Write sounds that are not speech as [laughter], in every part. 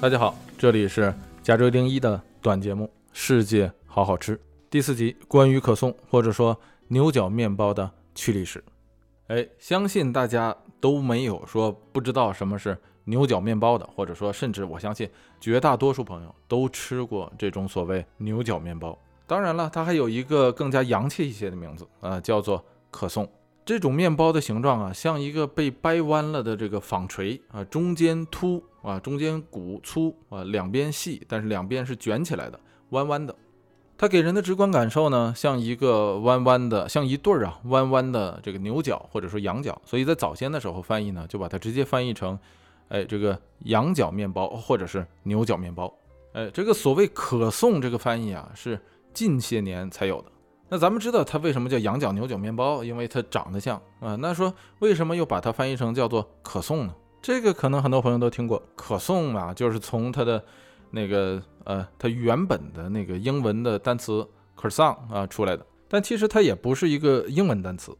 大家好，这里是加州丁一的短节目《世界好好吃》第四集，关于可颂或者说牛角面包的趣历史。哎，相信大家都没有说不知道什么是牛角面包的，或者说甚至我相信绝大多数朋友都吃过这种所谓牛角面包。当然了，它还有一个更加洋气一些的名字啊，叫做可颂。这种面包的形状啊，像一个被掰弯了的这个纺锤啊，中间凸啊，中间鼓粗啊，两边细，但是两边是卷起来的，弯弯的。它给人的直观感受呢，像一个弯弯的，像一对儿啊弯弯的这个牛角或者说羊角。所以在早先的时候翻译呢，就把它直接翻译成，哎，这个羊角面包或者是牛角面包。哎，这个所谓可颂这个翻译啊，是近些年才有的。那咱们知道它为什么叫羊角牛角面包，因为它长得像啊。那说为什么又把它翻译成叫做可颂呢？这个可能很多朋友都听过，可颂嘛，就是从它的那个呃，它原本的那个英文的单词 croissant 啊出来的。但其实它也不是一个英文单词，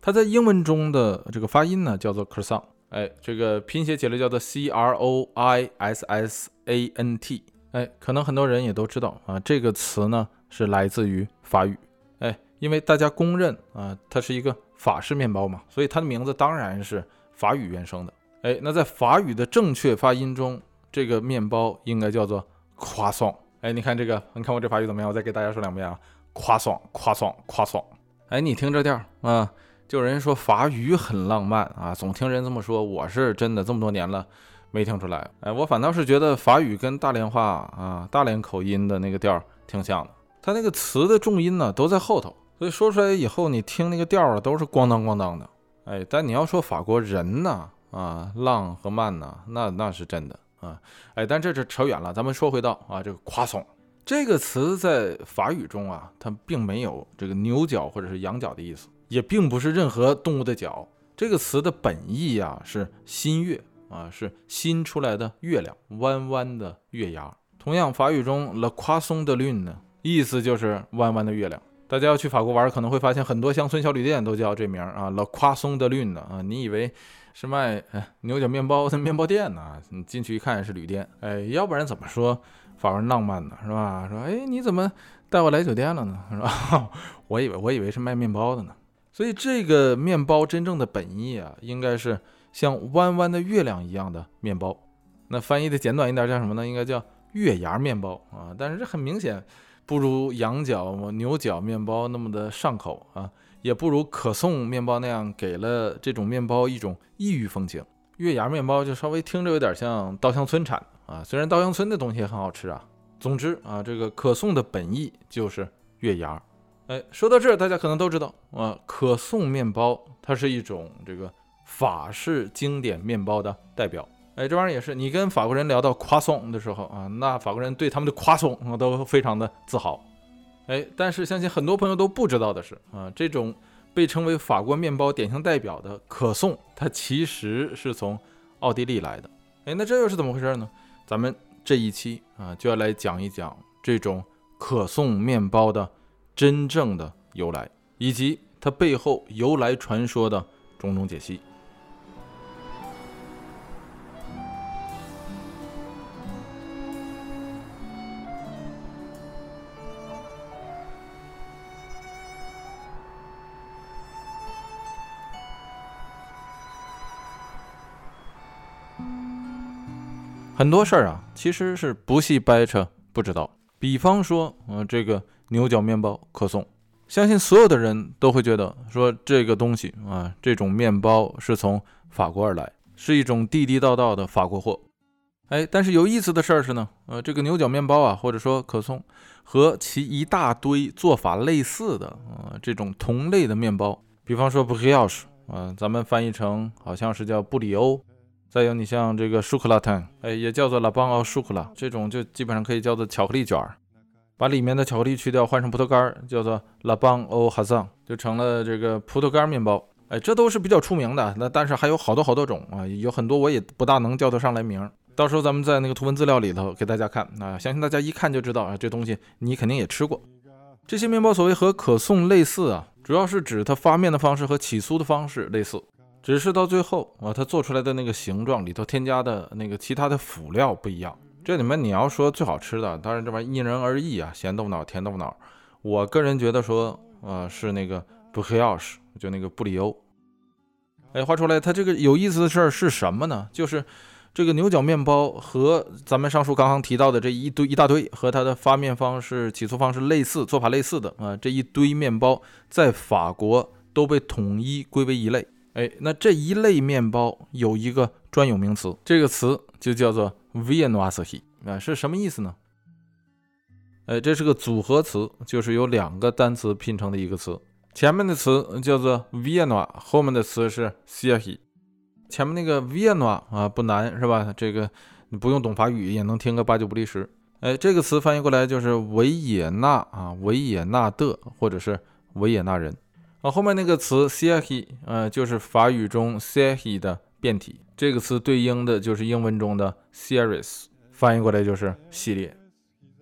它在英文中的这个发音呢叫做 croissant，哎，这个拼写起来叫做 c r o i s s a n t，哎，可能很多人也都知道啊，这个词呢是来自于法语。哎因为大家公认啊，它是一个法式面包嘛，所以它的名字当然是法语原生的。哎，那在法语的正确发音中，这个面包应该叫做夸松。哎，你看这个，你看我这法语怎么样？我再给大家说两遍啊，夸松，夸松，夸松。哎，你听这调啊，就有人说法语很浪漫啊，总听人这么说。我是真的这么多年了没听出来。哎，我反倒是觉得法语跟大连话啊，大连口音的那个调挺像的，它那个词的重音呢都在后头。所以说出来以后，你听那个调啊，都是咣当咣当的，哎，但你要说法国人呢，啊，浪和慢呢，那那是真的啊，哎，但这是扯远了，咱们说回到啊，这个夸松这个词在法语中啊，它并没有这个牛角或者是羊角的意思，也并不是任何动物的角。这个词的本意呀是新月啊，是新出来的月亮，弯弯的月牙。同样，法语中 le croissant de lune 呢，意思就是弯弯的月亮。大家要去法国玩，可能会发现很多乡村小旅店都叫这名啊，La Croissant de Lune 啊，你以为是卖牛角面包的 [laughs] 面包店呢？你进去一看是旅店，哎，要不然怎么说法国人浪漫呢？是吧？说，哎，你怎么带我来酒店了呢？[laughs] 是吧？我以为我以为是卖面包的呢。所以这个面包真正的本意啊，应该是像弯弯的月亮一样的面包。那翻译的简短一点叫什么呢？应该叫月牙面包啊。但是这很明显。不如羊角、牛角面包那么的上口啊，也不如可颂面包那样给了这种面包一种异域风情。月牙面包就稍微听着有点像稻香村产啊，虽然稻香村的东西也很好吃啊。总之啊，这个可颂的本意就是月牙。哎，说到这儿，大家可能都知道啊，可颂面包它是一种这个法式经典面包的代表。哎，这玩意儿也是，你跟法国人聊到夸颂的时候啊，那法国人对他们的夸颂都非常的自豪。哎，但是相信很多朋友都不知道的是啊，这种被称为法国面包典型代表的可颂，它其实是从奥地利来的。哎，那这又是怎么回事呢？咱们这一期啊就要来讲一讲这种可颂面包的真正的由来，以及它背后由来传说的种种解析。很多事儿啊，其实是不细掰扯不知道。比方说，呃，这个牛角面包可颂，相信所有的人都会觉得说这个东西啊，这种面包是从法国而来，是一种地地道道的法国货。哎，但是有意思的事儿是呢，呃，这个牛角面包啊，或者说可颂，和其一大堆做法类似的呃这种同类的面包，比方说布里奥什，啊，咱们翻译成好像是叫布里欧。再有，你像这个舒克拉坦，哎，也叫做拉邦奥舒克拉，这种就基本上可以叫做巧克力卷儿，把里面的巧克力去掉，换成葡萄干儿，叫做拉邦奥哈桑，就成了这个葡萄干面包。哎，这都是比较出名的。那但是还有好多好多种啊，有很多我也不大能叫得上来名。到时候咱们在那个图文资料里头给大家看啊，相信大家一看就知道啊，这东西你肯定也吃过。这些面包所谓和可颂类似啊，主要是指它发面的方式和起酥的方式类似。只是到最后啊，它做出来的那个形状里头添加的那个其他的辅料不一样，这里面你要说最好吃的，当然这玩意因人而异啊，咸豆腐脑、甜豆腐脑。我个人觉得说，呃，是那个布黑奥什，就那个布里欧。哎，话出来，它这个有意思的事儿是什么呢？就是这个牛角面包和咱们上述刚刚提到的这一堆一大堆和它的发面方式、起酥方式类似、做法类似的啊，这一堆面包在法国都被统一归为一类。哎，那这一类面包有一个专有名词，这个词就叫做。Viennoise 啊是什么意思呢？哎，这是个组合词，就是由两个单词拼成的一个词。前面的词叫做 Vienna，后面的词是 s i e h 前面那个 Vienna 啊不难是吧？这个你不用懂法语也能听个八九不离十。哎，这个词翻译过来就是维也纳啊，维也纳的或者是维也纳人啊。后面那个词 s i e h 呃，就是法语中 s i e h 的变体。这个词对应的就是英文中的 series，翻译过来就是系列，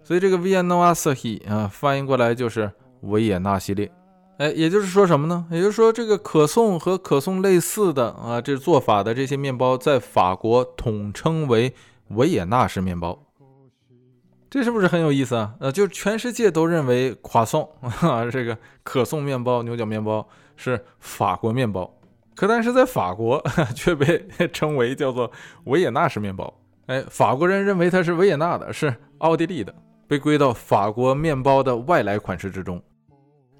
所以这个 Vienna s h i 啊，翻译过来就是维也纳系列。哎，也就是说什么呢？也就是说这个可颂和可颂类似的啊，这做法的这些面包在法国统称为维也纳式面包。这是不是很有意思啊？呃，就全世界都认为夸颂啊，[laughs] 这个可颂面包、牛角面包是法国面包。可但是在法国 [laughs] 却被称为叫做维也纳式面包。哎，法国人认为它是维也纳的，是奥地利的，被归到法国面包的外来款式之中。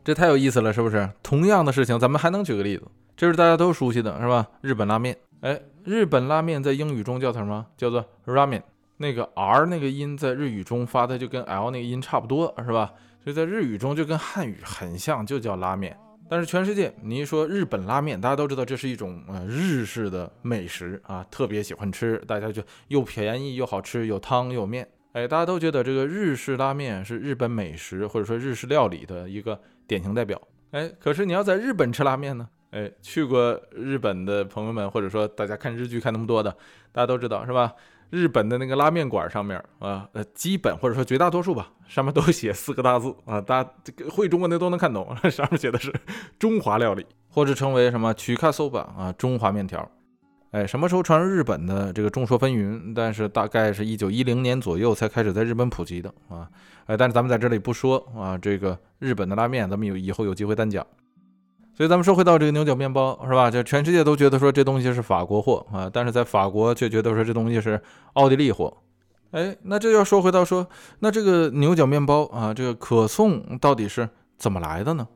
这太有意思了，是不是？同样的事情，咱们还能举个例子，这是大家都熟悉的，是吧？日本拉面。哎，日本拉面在英语中叫什么？叫做 ramen。那个 r 那个音在日语中发的就跟 l 那个音差不多，是吧？所以在日语中就跟汉语很像，就叫拉面。但是全世界，你一说日本拉面，大家都知道这是一种呃日式的美食啊，特别喜欢吃，大家就又便宜又好吃，有汤有面，哎，大家都觉得这个日式拉面是日本美食或者说日式料理的一个典型代表，哎，可是你要在日本吃拉面呢，哎，去过日本的朋友们或者说大家看日剧看那么多的，大家都知道是吧？日本的那个拉面馆上面啊，呃，基本或者说绝大多数吧，上面都写四个大字啊，大家这个会中文的都能看懂，[laughs] 上面写的是中华料理，或者称为什么曲卡 soba 啊，中华面条。哎，什么时候传入日本的这个众说纷纭，但是大概是一九一零年左右才开始在日本普及的啊。哎，但是咱们在这里不说啊，这个日本的拉面，咱们有以后有机会单讲。所以咱们说回到这个牛角面包是吧？就全世界都觉得说这东西是法国货啊，但是在法国却觉得说这东西是奥地利货。哎，那这要说回到说，那这个牛角面包啊，这个可颂到底是怎么来的呢？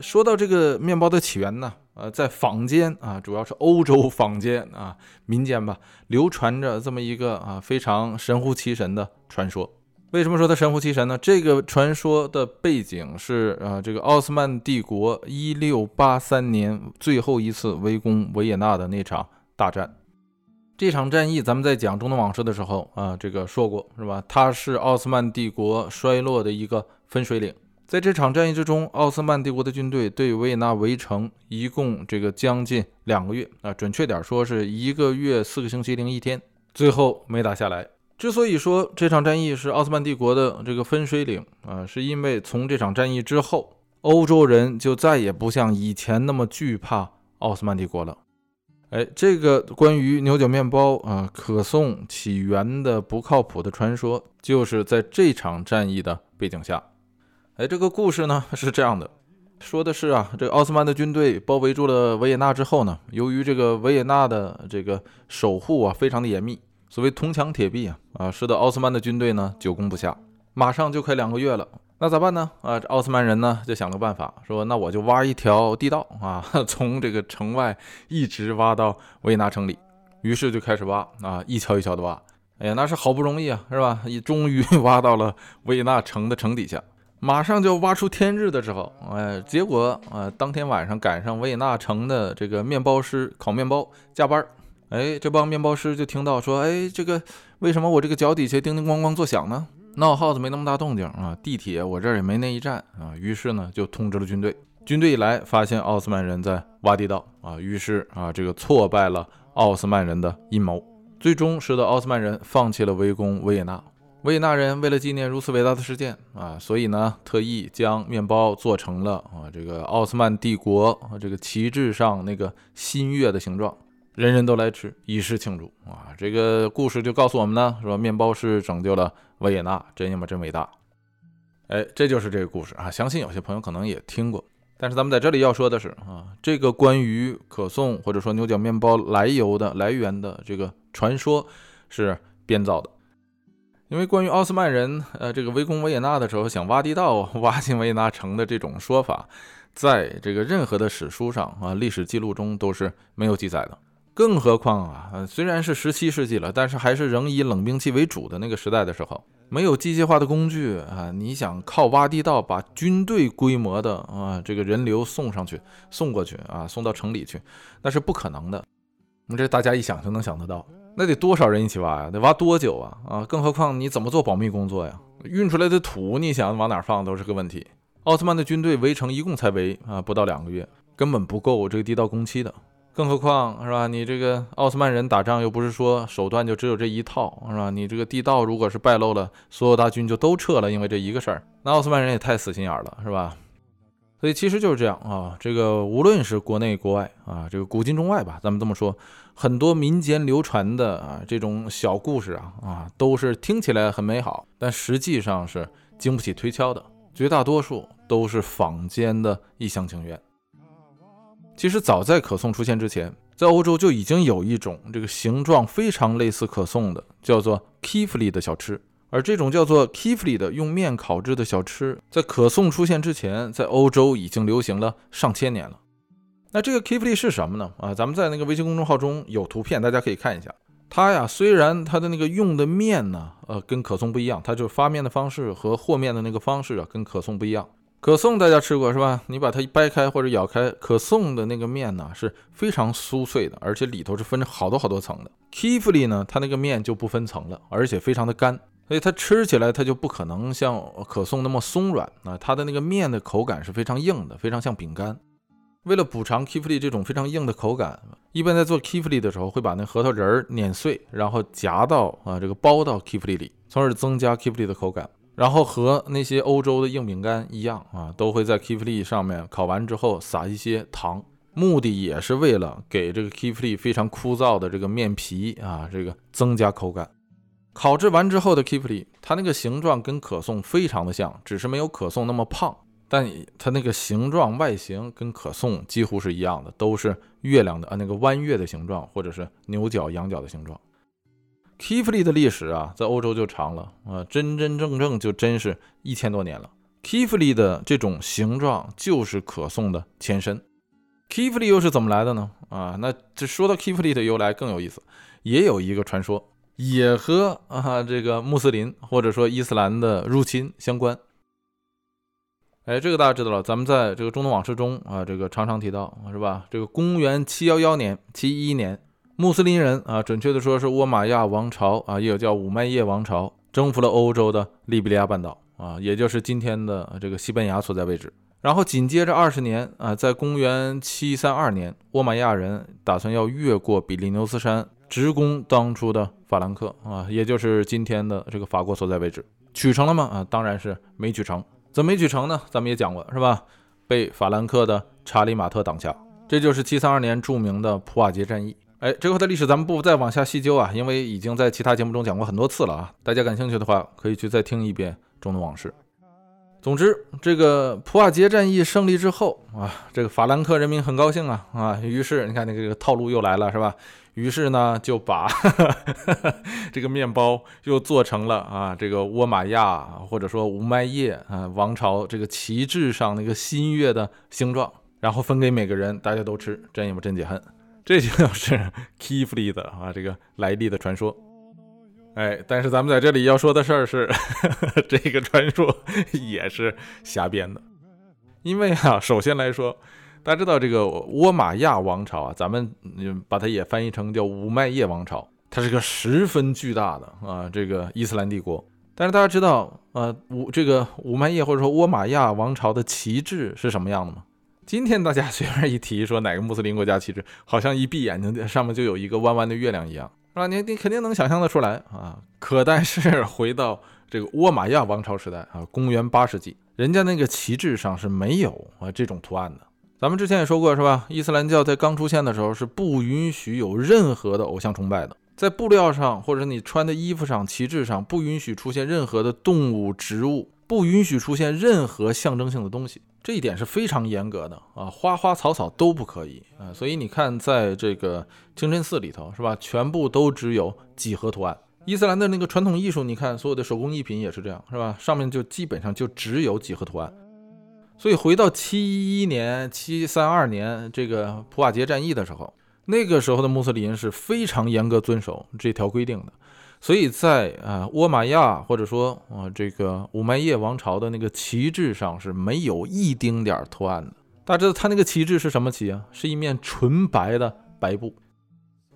说到这个面包的起源呢，呃，在坊间啊，主要是欧洲坊间啊，民间吧，流传着这么一个啊非常神乎其神的传说。为什么说它神乎其神呢？这个传说的背景是，呃，这个奥斯曼帝国一六八三年最后一次围攻维也纳的那场大战。这场战役，咱们在讲中东往事的时候啊，这个说过是吧？它是奥斯曼帝国衰落的一个分水岭。在这场战役之中，奥斯曼帝国的军队对维也纳围城一共这个将近两个月啊，准确点说是一个月四个星期零一天，最后没打下来。之所以说这场战役是奥斯曼帝国的这个分水岭啊，是因为从这场战役之后，欧洲人就再也不像以前那么惧怕奥斯曼帝国了。哎，这个关于牛角面包啊可颂起源的不靠谱的传说，就是在这场战役的背景下。哎，这个故事呢是这样的，说的是啊，这个奥斯曼的军队包围住了维也纳之后呢，由于这个维也纳的这个守护啊非常的严密。所谓铜墙铁壁啊啊，使得奥斯曼的军队呢久攻不下，马上就快两个月了，那咋办呢？啊，这奥斯曼人呢就想了个办法，说那我就挖一条地道啊，[laughs] 从这个城外一直挖到维也纳城里。于是就开始挖啊，一锹一锹的挖。哎呀，那是好不容易啊，是吧？也终于挖到了维也纳城的城底下，马上就挖出天日的时候，哎，结果啊，当天晚上赶上维也纳城的这个面包师烤面包加班。哎，这帮面包师就听到说，哎，这个为什么我这个脚底下叮叮咣咣作响呢？闹耗子没那么大动静啊，地铁我这儿也没那一站啊。于是呢，就通知了军队。军队一来，发现奥斯曼人在挖地道啊，于是啊，这个挫败了奥斯曼人的阴谋，最终使得奥斯曼人放弃了围攻维也纳。维也纳人为了纪念如此伟大的事件啊，所以呢，特意将面包做成了啊，这个奥斯曼帝国这个旗帜上那个新月的形状。人人都来吃，以示庆祝啊！这个故事就告诉我们呢，说面包是拯救了维也纳，真他妈真伟大！哎，这就是这个故事啊！相信有些朋友可能也听过，但是咱们在这里要说的是啊，这个关于可颂或者说牛角面包来由的来源的这个传说是编造的，因为关于奥斯曼人呃这个围攻维也纳的时候想挖地道 [laughs] 挖进维也纳城的这种说法，在这个任何的史书上啊历史记录中都是没有记载的。更何况啊，虽然是十七世纪了，但是还是仍以冷兵器为主的那个时代的时候，没有机械化的工具啊，你想靠挖地道把军队规模的啊这个人流送上去、送过去啊，送到城里去，那是不可能的。你这大家一想就能想得到，那得多少人一起挖呀？得挖多久啊？啊，更何况你怎么做保密工作呀？运出来的土，你想往哪放都是个问题。奥斯曼的军队围城一共才围啊不到两个月，根本不够这个地道工期的。更何况是吧？你这个奥斯曼人打仗又不是说手段就只有这一套，是吧？你这个地道如果是败露了，所有大军就都撤了，因为这一个事儿，那奥斯曼人也太死心眼了，是吧？所以其实就是这样啊。这个无论是国内国外啊，这个古今中外吧，咱们这么说，很多民间流传的啊这种小故事啊啊，都是听起来很美好，但实际上是经不起推敲的，绝大多数都是坊间的一厢情愿。其实早在可颂出现之前，在欧洲就已经有一种这个形状非常类似可颂的，叫做 kifli 的小吃。而这种叫做 kifli 的用面烤制的小吃，在可颂出现之前，在欧洲已经流行了上千年了。那这个 kifli 是什么呢？啊，咱们在那个微信公众号中有图片，大家可以看一下。它呀，虽然它的那个用的面呢，呃，跟可颂不一样，它就发面的方式和和面的那个方式啊，跟可颂不一样。可颂大家吃过是吧？你把它一掰开或者咬开，可颂的那个面呢是非常酥脆的，而且里头是分着好多好多层的。Kifli 呢，它那个面就不分层了，而且非常的干，所以它吃起来它就不可能像可颂那么松软啊，它的那个面的口感是非常硬的，非常像饼干。为了补偿 Kifli 这种非常硬的口感，一般在做 Kifli 的时候会把那核桃仁儿碾碎，然后夹到啊这个包到 Kifli 里，从而增加 Kifli 的口感。然后和那些欧洲的硬饼干一样啊，都会在 kifli 上面烤完之后撒一些糖，目的也是为了给这个 kifli 非常枯燥的这个面皮啊，这个增加口感。烤制完之后的 kifli，它那个形状跟可颂非常的像，只是没有可颂那么胖，但它那个形状外形跟可颂几乎是一样的，都是月亮的啊那个弯月的形状，或者是牛角、羊角的形状。Kifli 的历史啊，在欧洲就长了啊，真真正正就真是一千多年了。Kifli 的这种形状就是可颂的前身。Kifli 又是怎么来的呢？啊，那这说到 Kifli 的由来更有意思，也有一个传说，也和啊这个穆斯林或者说伊斯兰的入侵相关。哎，这个大家知道了，咱们在这个中东往事中啊，这个常常提到是吧？这个公元七幺幺年、七一年。穆斯林人啊，准确的说是倭马亚王朝啊，也有叫五麦叶王朝，征服了欧洲的利比利亚半岛啊，也就是今天的这个西班牙所在位置。然后紧接着二十年啊，在公元七三二年，倭马亚人打算要越过比利牛斯山，直攻当初的法兰克啊，也就是今天的这个法国所在位置。取成了吗？啊，当然是没取成。怎么没取成呢？咱们也讲过是吧？被法兰克的查理马特挡下。这就是七三二年著名的普瓦捷战役。哎，这块的历史咱们不再往下细究啊，因为已经在其他节目中讲过很多次了啊。大家感兴趣的话，可以去再听一遍中东往事。总之，这个普瓦捷战役胜利之后啊，这个法兰克人民很高兴啊啊，于是你看那个这个套路又来了是吧？于是呢，就把 [laughs] 这个面包又做成了啊，这个倭马亚或者说无麦叶啊王朝这个旗帜上那个新月的形状，然后分给每个人，大家都吃，真也不真解恨。这就 [laughs] 是 Kifli 的啊，这个来历的传说。哎，但是咱们在这里要说的事儿是，[laughs] 这个传说 [laughs] 也是瞎编的。因为啊，首先来说，大家知道这个倭马亚王朝啊，咱们把它也翻译成叫五麦叶王朝，它是个十分巨大的啊这个伊斯兰帝国。但是大家知道啊，五这个五麦叶或者说倭马亚王朝的旗帜是什么样的吗？今天大家随便一提说哪个穆斯林国家旗帜，好像一闭眼睛上面就有一个弯弯的月亮一样，是吧？你你肯定能想象得出来啊。可但是回到这个倭马亚王朝时代啊，公元八世纪，人家那个旗帜上是没有啊这种图案的。咱们之前也说过，是吧？伊斯兰教在刚出现的时候是不允许有任何的偶像崇拜的，在布料上或者你穿的衣服上、旗帜上不允许出现任何的动物、植物，不允许出现任何象征性的东西，这一点是非常严格的啊，花花草草都不可以啊。所以你看，在这个清真寺里头，是吧？全部都只有几何图案。伊斯兰的那个传统艺术，你看所有的手工艺品也是这样，是吧？上面就基本上就只有几何图案。所以回到七一年、七三二年这个普瓦捷战役的时候，那个时候的穆斯林是非常严格遵守这条规定的。所以在啊倭马亚或者说啊这个五麦叶王朝的那个旗帜上是没有一丁点儿图案的。大家知道他那个旗帜是什么旗啊？是一面纯白的白布，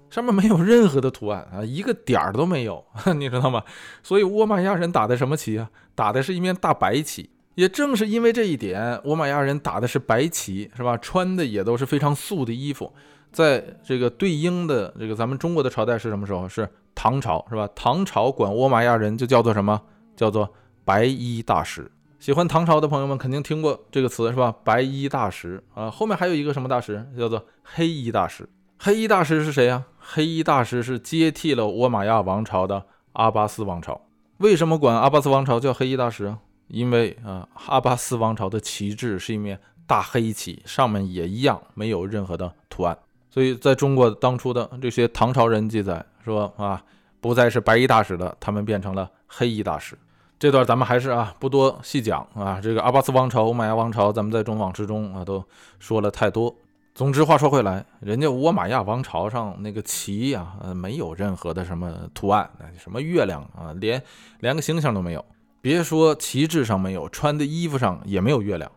上面没有任何的图案啊，一个点儿都没有，[laughs] 你知道吗？所以倭马亚人打的什么旗啊？打的是一面大白旗。也正是因为这一点，倭马亚人打的是白旗，是吧？穿的也都是非常素的衣服。在这个对应的这个咱们中国的朝代是什么时候？是唐朝，是吧？唐朝管倭马亚人就叫做什么？叫做白衣大使。喜欢唐朝的朋友们肯定听过这个词，是吧？白衣大使啊，后面还有一个什么大使？叫做黑衣大使。黑衣大使是谁呀？黑衣大使是接替了倭马亚王朝的阿巴斯王朝。为什么管阿巴斯王朝叫黑衣大使？因为啊，阿巴斯王朝的旗帜是一面大黑旗，上面也一样没有任何的图案，所以在中国当初的这些唐朝人记载说啊，不再是白衣大使的，他们变成了黑衣大使。这段咱们还是啊不多细讲啊，这个阿巴斯王朝、倭马亚王朝，咱们在中往之中啊都说了太多。总之话说回来，人家倭马亚王朝上那个旗呀，呃，没有任何的什么图案，什么月亮啊，连连个星星都没有。别说旗帜上没有，穿的衣服上也没有月亮，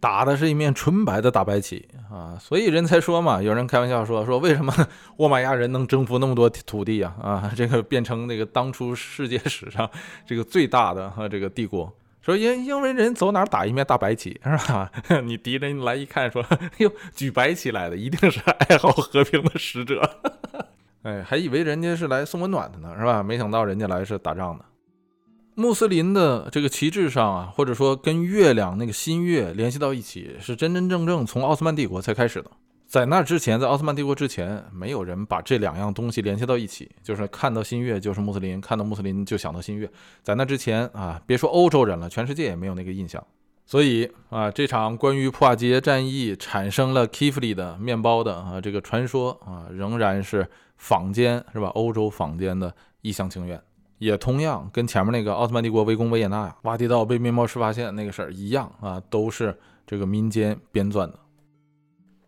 打的是一面纯白的大白旗啊！所以人才说嘛，有人开玩笑说说为什么 [laughs] 沃玛亚人能征服那么多土地啊？啊，这个变成那个当初世界史上 [laughs] 这个最大的哈这个帝国，说因因为人走哪打一面大白旗是吧？[laughs] 你敌人来一看说哟举白旗来的，一定是爱好和平的使者，哎，还以为人家是来送温暖的呢是吧？没想到人家来是打仗的。穆斯林的这个旗帜上啊，或者说跟月亮那个新月联系到一起，是真真正正从奥斯曼帝国才开始的。在那之前，在奥斯曼帝国之前，没有人把这两样东西联系到一起，就是看到新月就是穆斯林，看到穆斯林就想到新月。在那之前啊，别说欧洲人了，全世界也没有那个印象。所以啊，这场关于普瓦捷战役产生了 Kifli 的面包的啊这个传说啊，仍然是坊间是吧？欧洲坊间的一厢情愿。也同样跟前面那个奥特曼帝国围攻维也纳呀，挖地道被面包师发现那个事儿一样啊，都是这个民间编撰的。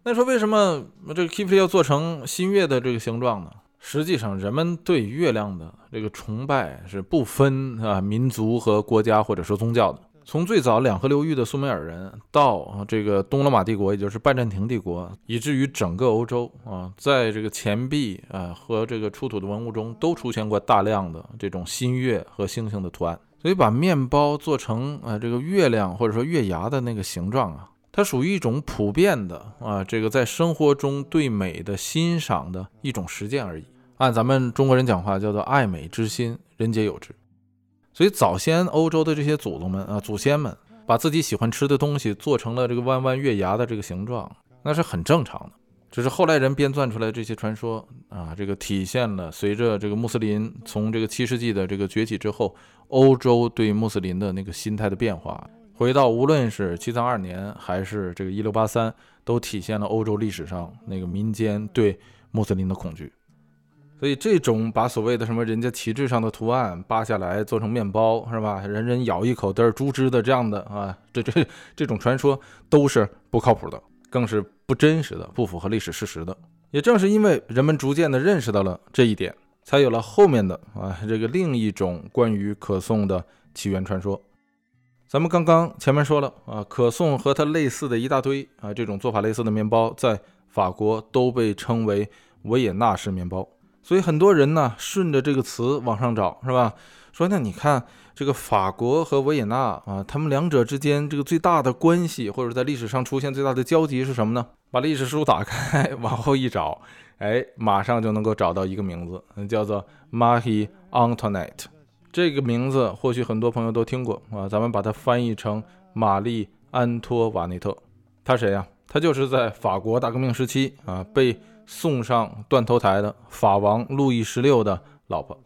那说为什么这个 Kifli 要做成新月的这个形状呢？实际上，人们对月亮的这个崇拜是不分啊民族和国家或者说宗教的。从最早两河流域的苏美尔人，到这个东罗马帝国，也就是拜占庭帝国，以至于整个欧洲啊，在这个钱币啊和这个出土的文物中，都出现过大量的这种新月和星星的图案。所以把面包做成啊这个月亮或者说月牙的那个形状啊，它属于一种普遍的啊这个在生活中对美的欣赏的一种实践而已。按咱们中国人讲话，叫做爱美之心，人皆有之。所以早先欧洲的这些祖宗们啊，祖先们把自己喜欢吃的东西做成了这个弯弯月牙的这个形状，那是很正常的。只是后来人编撰出来这些传说啊，这个体现了随着这个穆斯林从这个七世纪的这个崛起之后，欧洲对穆斯林的那个心态的变化。回到无论是七三二年还是这个一六八三，都体现了欧洲历史上那个民间对穆斯林的恐惧。所以这种把所谓的什么人家旗帜上的图案扒下来做成面包是吧？人人咬一口都是猪汁的这样的啊，这这这种传说都是不靠谱的，更是不真实的，不符合历史事实的。也正是因为人们逐渐的认识到了这一点，才有了后面的啊这个另一种关于可颂的起源传说。咱们刚刚前面说了啊，可颂和它类似的一大堆啊这种做法类似的面包，在法国都被称为维也纳式面包。所以很多人呢，顺着这个词往上找，是吧？说那你看这个法国和维也纳啊，他们两者之间这个最大的关系，或者在历史上出现最大的交集是什么呢？把历史书打开，[laughs] 往后一找，哎，马上就能够找到一个名字，叫做 Marie Antoinette。这个名字或许很多朋友都听过啊，咱们把它翻译成玛丽安托瓦内特。她谁呀？他就是在法国大革命时期啊被送上断头台的法王路易十六的老婆。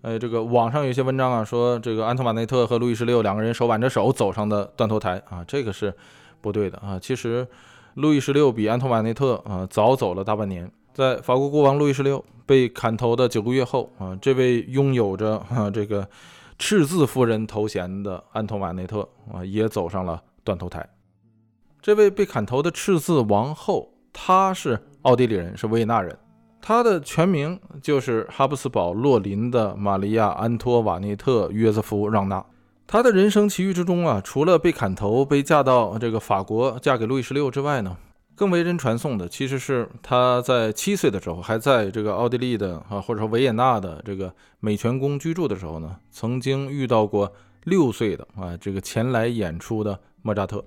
呃，这个网上有些文章啊说，这个安托瓦内特和路易十六两个人手挽着手走上的断头台啊，这个是不对的啊。其实，路易十六比安托瓦内特啊早走了大半年。在法国国王路易十六被砍头的九个月后啊，这位拥有着啊这个赤字夫人头衔的安托瓦内特啊也走上了断头台。这位被砍头的赤字王后，她是奥地利人，是维也纳人。他的全名就是哈布斯堡洛林的玛利亚·安托瓦内特·约瑟夫·让娜。他的人生奇遇之中啊，除了被砍头、被嫁到这个法国、嫁给路易十六之外呢，更为人传颂的其实是他在七岁的时候，还在这个奥地利的啊，或者说维也纳的这个美泉宫居住的时候呢，曾经遇到过六岁的啊这个前来演出的莫扎特。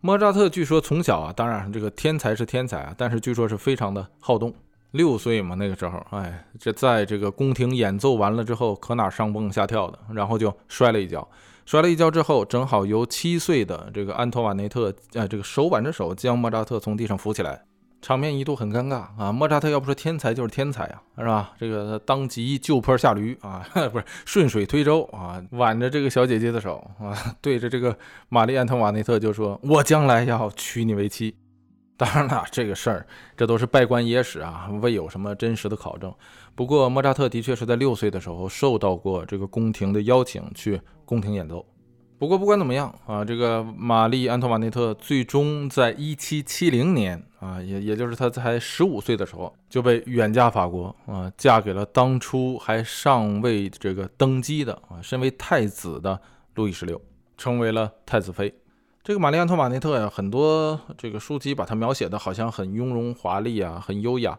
莫扎特据说从小啊，当然这个天才是天才啊，但是据说是非常的好动。六岁嘛，那个时候，哎，这在这个宫廷演奏完了之后，可哪上蹦下跳的，然后就摔了一跤，摔了一跤之后，正好由七岁的这个安托瓦内特，呃，这个手挽着手将莫扎特从地上扶起来，场面一度很尴尬啊。莫扎特要不说天才就是天才啊，是吧？这个当即就坡下驴啊，[laughs] 不是顺水推舟啊，挽着这个小姐姐的手啊，对着这个玛丽安特瓦内特就说：“我将来要娶你为妻。”当然了，这个事儿这都是拜官野史啊，未有什么真实的考证。不过莫扎特的确是在六岁的时候受到过这个宫廷的邀请去宫廷演奏。不过不管怎么样啊，这个玛丽安托瓦内特最终在一七七零年啊，也也就是她才十五岁的时候就被远嫁法国啊，嫁给了当初还尚未这个登基的啊，身为太子的路易十六，成为了太子妃。这个玛丽安托瓦内特呀，很多这个书籍把她描写的好像很雍容华丽啊，很优雅，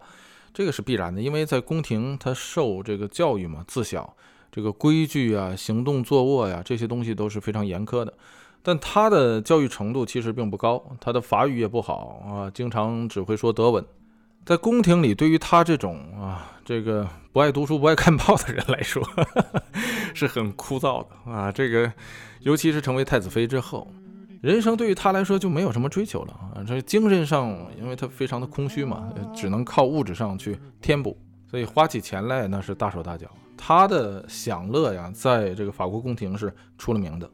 这个是必然的，因为在宫廷她受这个教育嘛，自小这个规矩啊、行动坐卧呀这些东西都是非常严苛的。但他的教育程度其实并不高，他的法语也不好啊，经常只会说德文。在宫廷里，对于他这种啊这个不爱读书、不爱看报的人来说，[laughs] 是很枯燥的啊。这个尤其是成为太子妃之后。人生对于他来说就没有什么追求了啊！这精神上，因为他非常的空虚嘛，只能靠物质上去填补，所以花起钱来那是大手大脚。他的享乐呀，在这个法国宫廷是出了名的。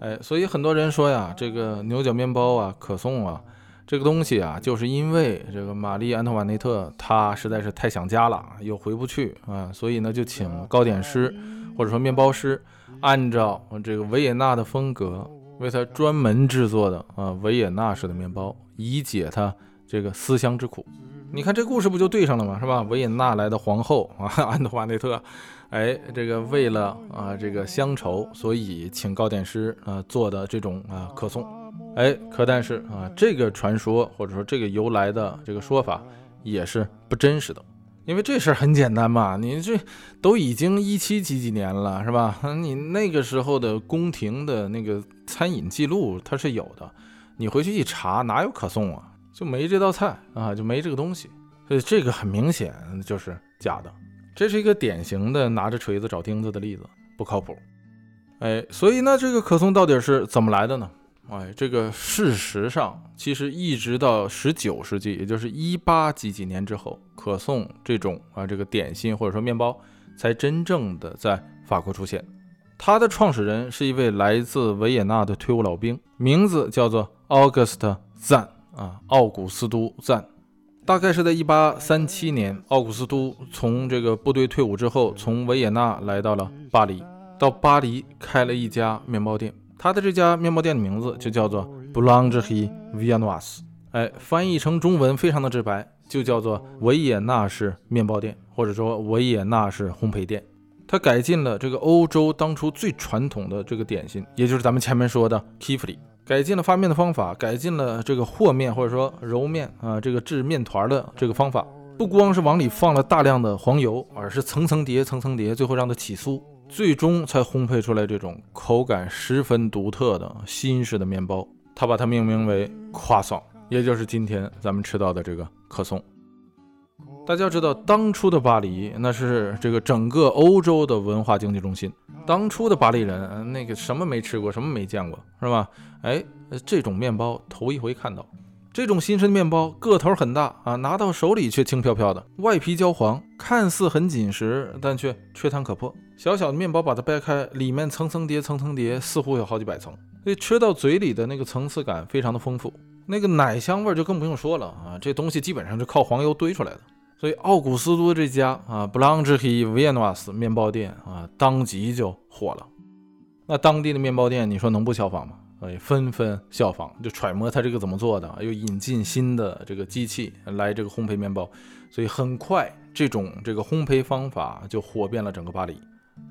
哎，所以很多人说呀，这个牛角面包啊、可颂啊，这个东西啊，就是因为这个玛丽安托瓦内特她实在是太想家了，又回不去啊，所以呢就请糕点师或者说面包师，按照这个维也纳的风格。为他专门制作的啊维也纳式的面包，以解他这个思乡之苦。你看这故事不就对上了吗？是吧？维也纳来的皇后啊安托瓦内特，哎，这个为了啊这个乡愁，所以请糕点师啊做的这种啊可颂。哎，可但是啊这个传说或者说这个由来的这个说法也是不真实的。因为这事儿很简单嘛，你这都已经一七几几年了，是吧？[laughs] 你那个时候的宫廷的那个餐饮记录它是有的，你回去一查，哪有可颂啊？就没这道菜啊，就没这个东西，所以这个很明显就是假的。这是一个典型的拿着锤子找钉子的例子，不靠谱。哎，所以呢，这个可颂到底是怎么来的呢？哎，这个事实上，其实一直到十九世纪，也就是一八几几年之后，可颂这种啊这个点心或者说面包，才真正的在法国出现。它的创始人是一位来自维也纳的退伍老兵，名字叫做 August 赞啊，奥古斯都赞。大概是在一八三七年，奥古斯都从这个部队退伍之后，从维也纳来到了巴黎，到巴黎开了一家面包店。他的这家面包店的名字就叫做 Boulangerie Viennoise，哎，翻译成中文非常的直白，就叫做维也纳式面包店，或者说维也纳式烘焙店。他改进了这个欧洲当初最传统的这个点心，也就是咱们前面说的 Kifli，改进了发面的方法，改进了这个和面或者说揉面啊，这个制面团的这个方法，不光是往里放了大量的黄油，而是层层叠，层层叠，最后让它起酥。最终才烘焙出来这种口感十分独特的新式的面包，他把它命名为可颂也就是今天咱们吃到的这个可颂。大家知道，当初的巴黎那是这个整个欧洲的文化经济中心。当初的巴黎人，那个什么没吃过，什么没见过，是吧？哎，这种面包头一回看到。这种新生面包个头很大啊，拿到手里却轻飘飘的，外皮焦黄，看似很紧实，但却吹弹可破。小小的面包把它掰开，里面层层叠，层层叠，似乎有好几百层，所以吃到嘴里的那个层次感非常的丰富。那个奶香味就更不用说了啊，这东西基本上是靠黄油堆出来的。所以奥古斯都这家啊，布朗之黑维也纳斯面包店啊，当即就火了。那当地的面包店，你说能不效仿吗？哎，纷纷效仿，就揣摩他这个怎么做的，又引进新的这个机器来这个烘焙面包，所以很快这种这个烘焙方法就火遍了整个巴黎。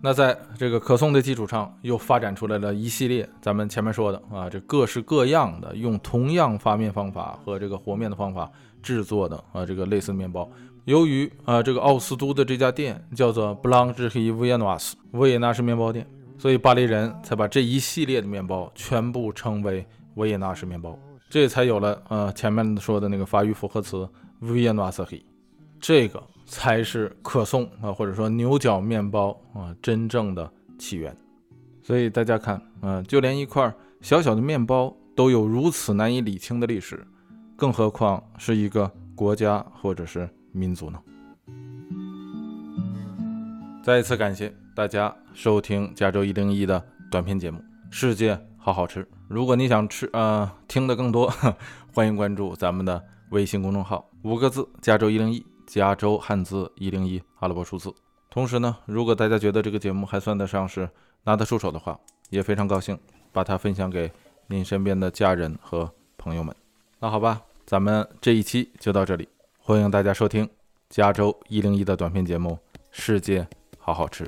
那在这个可颂的基础上，又发展出来了一系列咱们前面说的啊，这各式各样的用同样发面方法和这个和面的方法制作的啊，这个类似面包。由于啊，这个奥斯都的这家店叫做 Blanche Viennois，维也纳式面包店，所以巴黎人才把这一系列的面包全部称为维也纳式面包，这才有了呃前面说的那个法语复合词 Viennoise，这个才是可颂啊，或者说牛角面包啊真正的起源。所以大家看嗯，就连一块小小的面包都有如此难以理清的历史，更何况是一个国家或者是。民族呢？再一次感谢大家收听加州一零一的短片节目《世界好好吃》。如果你想吃呃听的更多，[laughs] 欢迎关注咱们的微信公众号，五个字：加州一零一，加州汉字一零一阿拉伯数字。同时呢，如果大家觉得这个节目还算得上是拿得出手的话，也非常高兴把它分享给您身边的家人和朋友们。那好吧，咱们这一期就到这里。欢迎大家收听加州一零一的短片节目《世界好好吃》。